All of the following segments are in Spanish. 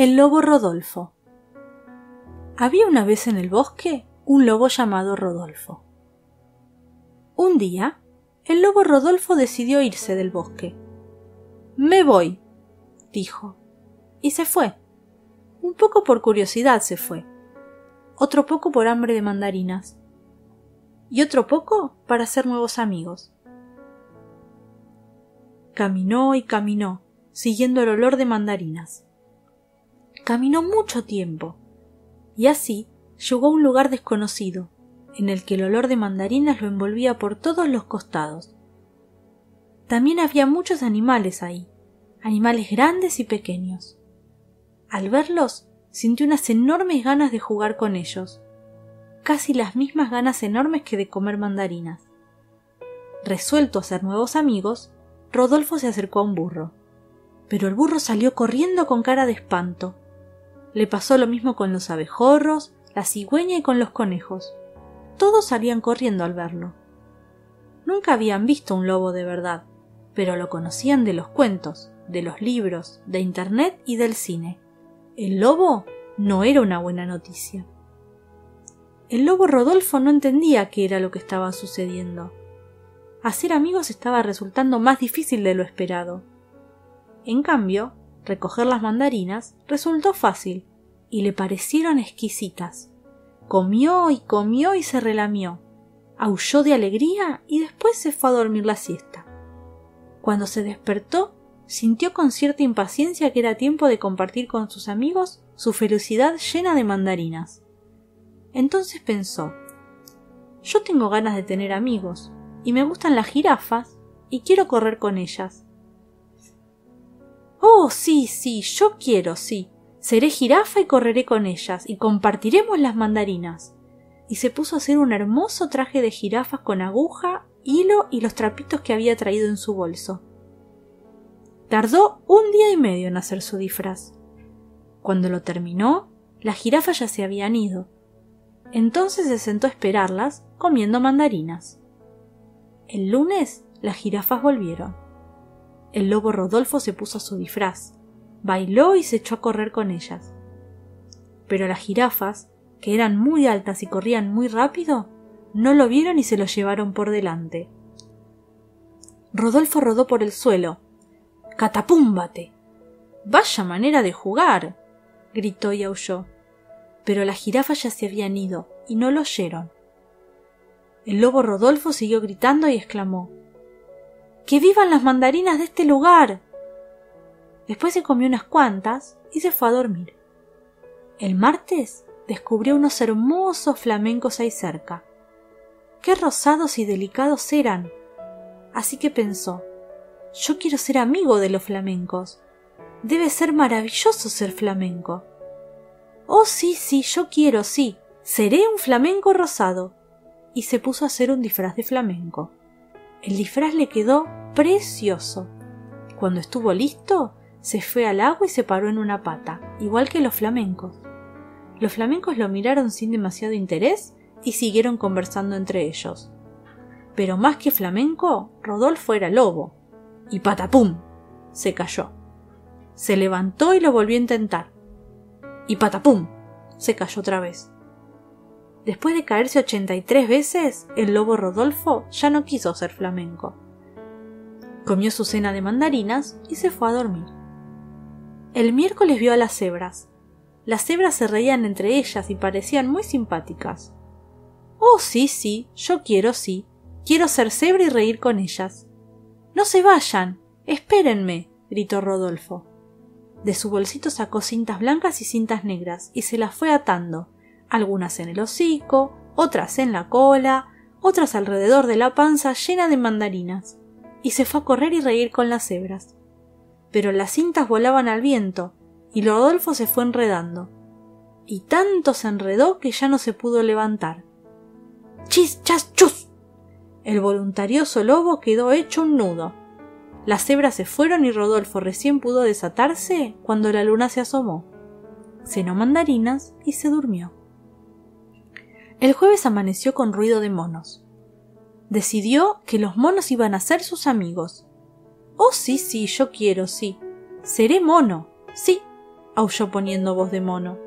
El lobo Rodolfo. Había una vez en el bosque un lobo llamado Rodolfo. Un día, el lobo Rodolfo decidió irse del bosque. Me voy, dijo, y se fue. Un poco por curiosidad se fue, otro poco por hambre de mandarinas, y otro poco para hacer nuevos amigos. Caminó y caminó, siguiendo el olor de mandarinas Caminó mucho tiempo, y así llegó a un lugar desconocido, en el que el olor de mandarinas lo envolvía por todos los costados. También había muchos animales ahí, animales grandes y pequeños. Al verlos, sintió unas enormes ganas de jugar con ellos, casi las mismas ganas enormes que de comer mandarinas. Resuelto a hacer nuevos amigos, Rodolfo se acercó a un burro. Pero el burro salió corriendo con cara de espanto, le pasó lo mismo con los abejorros, la cigüeña y con los conejos. Todos salían corriendo al verlo. Nunca habían visto un lobo de verdad, pero lo conocían de los cuentos, de los libros, de Internet y del cine. El lobo no era una buena noticia. El lobo Rodolfo no entendía qué era lo que estaba sucediendo. Hacer amigos estaba resultando más difícil de lo esperado. En cambio, recoger las mandarinas resultó fácil y le parecieron exquisitas. Comió y comió y se relamió, aulló de alegría y después se fue a dormir la siesta. Cuando se despertó, sintió con cierta impaciencia que era tiempo de compartir con sus amigos su felicidad llena de mandarinas. Entonces pensó Yo tengo ganas de tener amigos, y me gustan las jirafas, y quiero correr con ellas. Oh, sí, sí, yo quiero, sí. Seré jirafa y correré con ellas, y compartiremos las mandarinas. Y se puso a hacer un hermoso traje de jirafas con aguja, hilo y los trapitos que había traído en su bolso. Tardó un día y medio en hacer su disfraz. Cuando lo terminó, las jirafas ya se habían ido. Entonces se sentó a esperarlas, comiendo mandarinas. El lunes las jirafas volvieron el lobo Rodolfo se puso su disfraz, bailó y se echó a correr con ellas. Pero las jirafas, que eran muy altas y corrían muy rápido, no lo vieron y se lo llevaron por delante. Rodolfo rodó por el suelo. ¡Catapúmbate! Vaya manera de jugar. gritó y aulló. Pero las jirafas ya se habían ido y no lo oyeron. El lobo Rodolfo siguió gritando y exclamó ¡Que vivan las mandarinas de este lugar! Después se comió unas cuantas y se fue a dormir. El martes descubrió unos hermosos flamencos ahí cerca. Qué rosados y delicados eran. Así que pensó, yo quiero ser amigo de los flamencos. Debe ser maravilloso ser flamenco. Oh, sí, sí, yo quiero, sí. Seré un flamenco rosado. Y se puso a hacer un disfraz de flamenco. El disfraz le quedó precioso. Cuando estuvo listo, se fue al agua y se paró en una pata, igual que los flamencos. Los flamencos lo miraron sin demasiado interés y siguieron conversando entre ellos. Pero más que flamenco, Rodolfo era lobo. Y patapum. se cayó. Se levantó y lo volvió a intentar. Y patapum. se cayó otra vez. Después de caerse ochenta y tres veces, el lobo Rodolfo ya no quiso ser flamenco. Comió su cena de mandarinas y se fue a dormir. El miércoles vio a las cebras. Las cebras se reían entre ellas y parecían muy simpáticas. Oh, sí, sí, yo quiero, sí. Quiero ser cebra y reír con ellas. No se vayan. Espérenme. gritó Rodolfo. De su bolsito sacó cintas blancas y cintas negras y se las fue atando, algunas en el hocico, otras en la cola, otras alrededor de la panza llena de mandarinas y se fue a correr y reír con las cebras. Pero las cintas volaban al viento, y Rodolfo se fue enredando. Y tanto se enredó que ya no se pudo levantar. ¡Chis, chas, chus! El voluntarioso lobo quedó hecho un nudo. Las cebras se fueron y Rodolfo recién pudo desatarse cuando la luna se asomó. Cenó mandarinas y se durmió. El jueves amaneció con ruido de monos decidió que los monos iban a ser sus amigos. Oh, sí, sí, yo quiero, sí. Seré mono, sí. aulló poniendo voz de mono.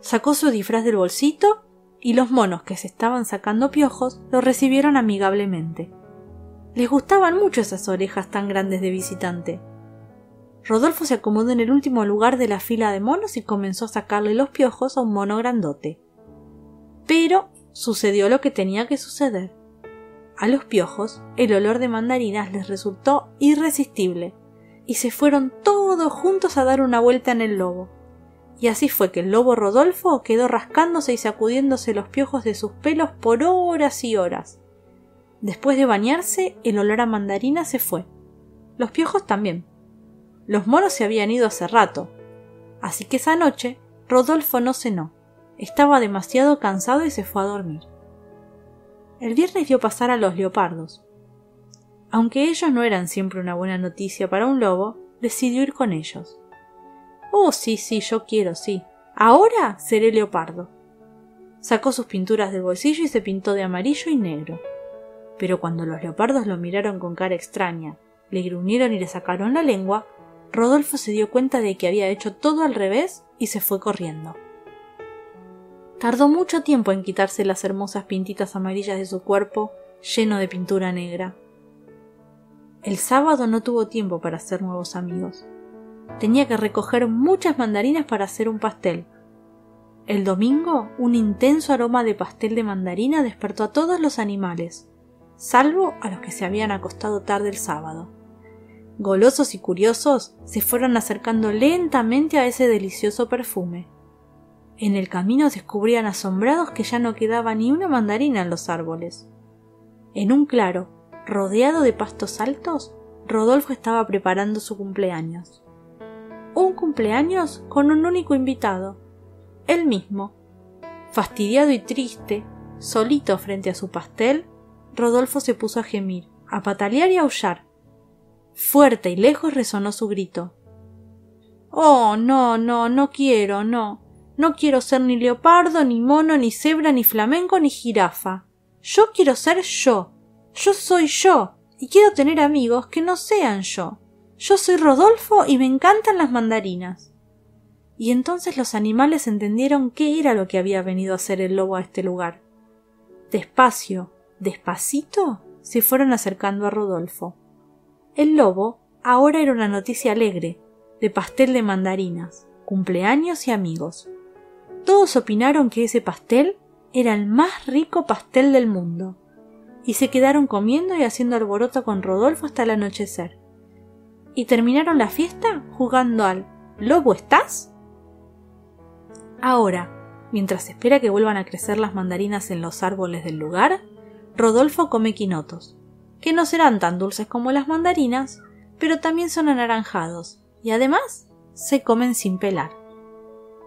Sacó su disfraz del bolsito y los monos que se estaban sacando piojos lo recibieron amigablemente. Les gustaban mucho esas orejas tan grandes de visitante. Rodolfo se acomodó en el último lugar de la fila de monos y comenzó a sacarle los piojos a un mono grandote. Pero sucedió lo que tenía que suceder. A los piojos el olor de mandarinas les resultó irresistible, y se fueron todos juntos a dar una vuelta en el lobo. Y así fue que el lobo Rodolfo quedó rascándose y sacudiéndose los piojos de sus pelos por horas y horas. Después de bañarse, el olor a mandarina se fue. Los piojos también. Los monos se habían ido hace rato. Así que esa noche Rodolfo no cenó. Estaba demasiado cansado y se fue a dormir. El viernes vio pasar a los leopardos. Aunque ellos no eran siempre una buena noticia para un lobo, decidió ir con ellos. Oh, sí, sí, yo quiero, sí. Ahora seré leopardo. Sacó sus pinturas del bolsillo y se pintó de amarillo y negro pero cuando los leopardos lo miraron con cara extraña, le gruñeron y le sacaron la lengua, Rodolfo se dio cuenta de que había hecho todo al revés y se fue corriendo. Tardó mucho tiempo en quitarse las hermosas pintitas amarillas de su cuerpo lleno de pintura negra. El sábado no tuvo tiempo para hacer nuevos amigos. Tenía que recoger muchas mandarinas para hacer un pastel. El domingo, un intenso aroma de pastel de mandarina despertó a todos los animales salvo a los que se habían acostado tarde el sábado. Golosos y curiosos se fueron acercando lentamente a ese delicioso perfume. En el camino descubrían asombrados que ya no quedaba ni una mandarina en los árboles. En un claro, rodeado de pastos altos, Rodolfo estaba preparando su cumpleaños. Un cumpleaños con un único invitado, él mismo. Fastidiado y triste, solito frente a su pastel, Rodolfo se puso a gemir, a patalear y a aullar. Fuerte y lejos resonó su grito. Oh, no, no, no quiero, no. No quiero ser ni leopardo, ni mono, ni cebra, ni flamenco, ni jirafa. Yo quiero ser yo. Yo soy yo. Y quiero tener amigos que no sean yo. Yo soy Rodolfo y me encantan las mandarinas. Y entonces los animales entendieron qué era lo que había venido a hacer el lobo a este lugar. Despacio, Despacito se fueron acercando a Rodolfo. El lobo ahora era una noticia alegre, de pastel de mandarinas, cumpleaños y amigos. Todos opinaron que ese pastel era el más rico pastel del mundo, y se quedaron comiendo y haciendo alboroto con Rodolfo hasta el anochecer. Y terminaron la fiesta jugando al ¿Lobo estás? Ahora, mientras espera que vuelvan a crecer las mandarinas en los árboles del lugar, Rodolfo come quinotos, que no serán tan dulces como las mandarinas, pero también son anaranjados y además se comen sin pelar.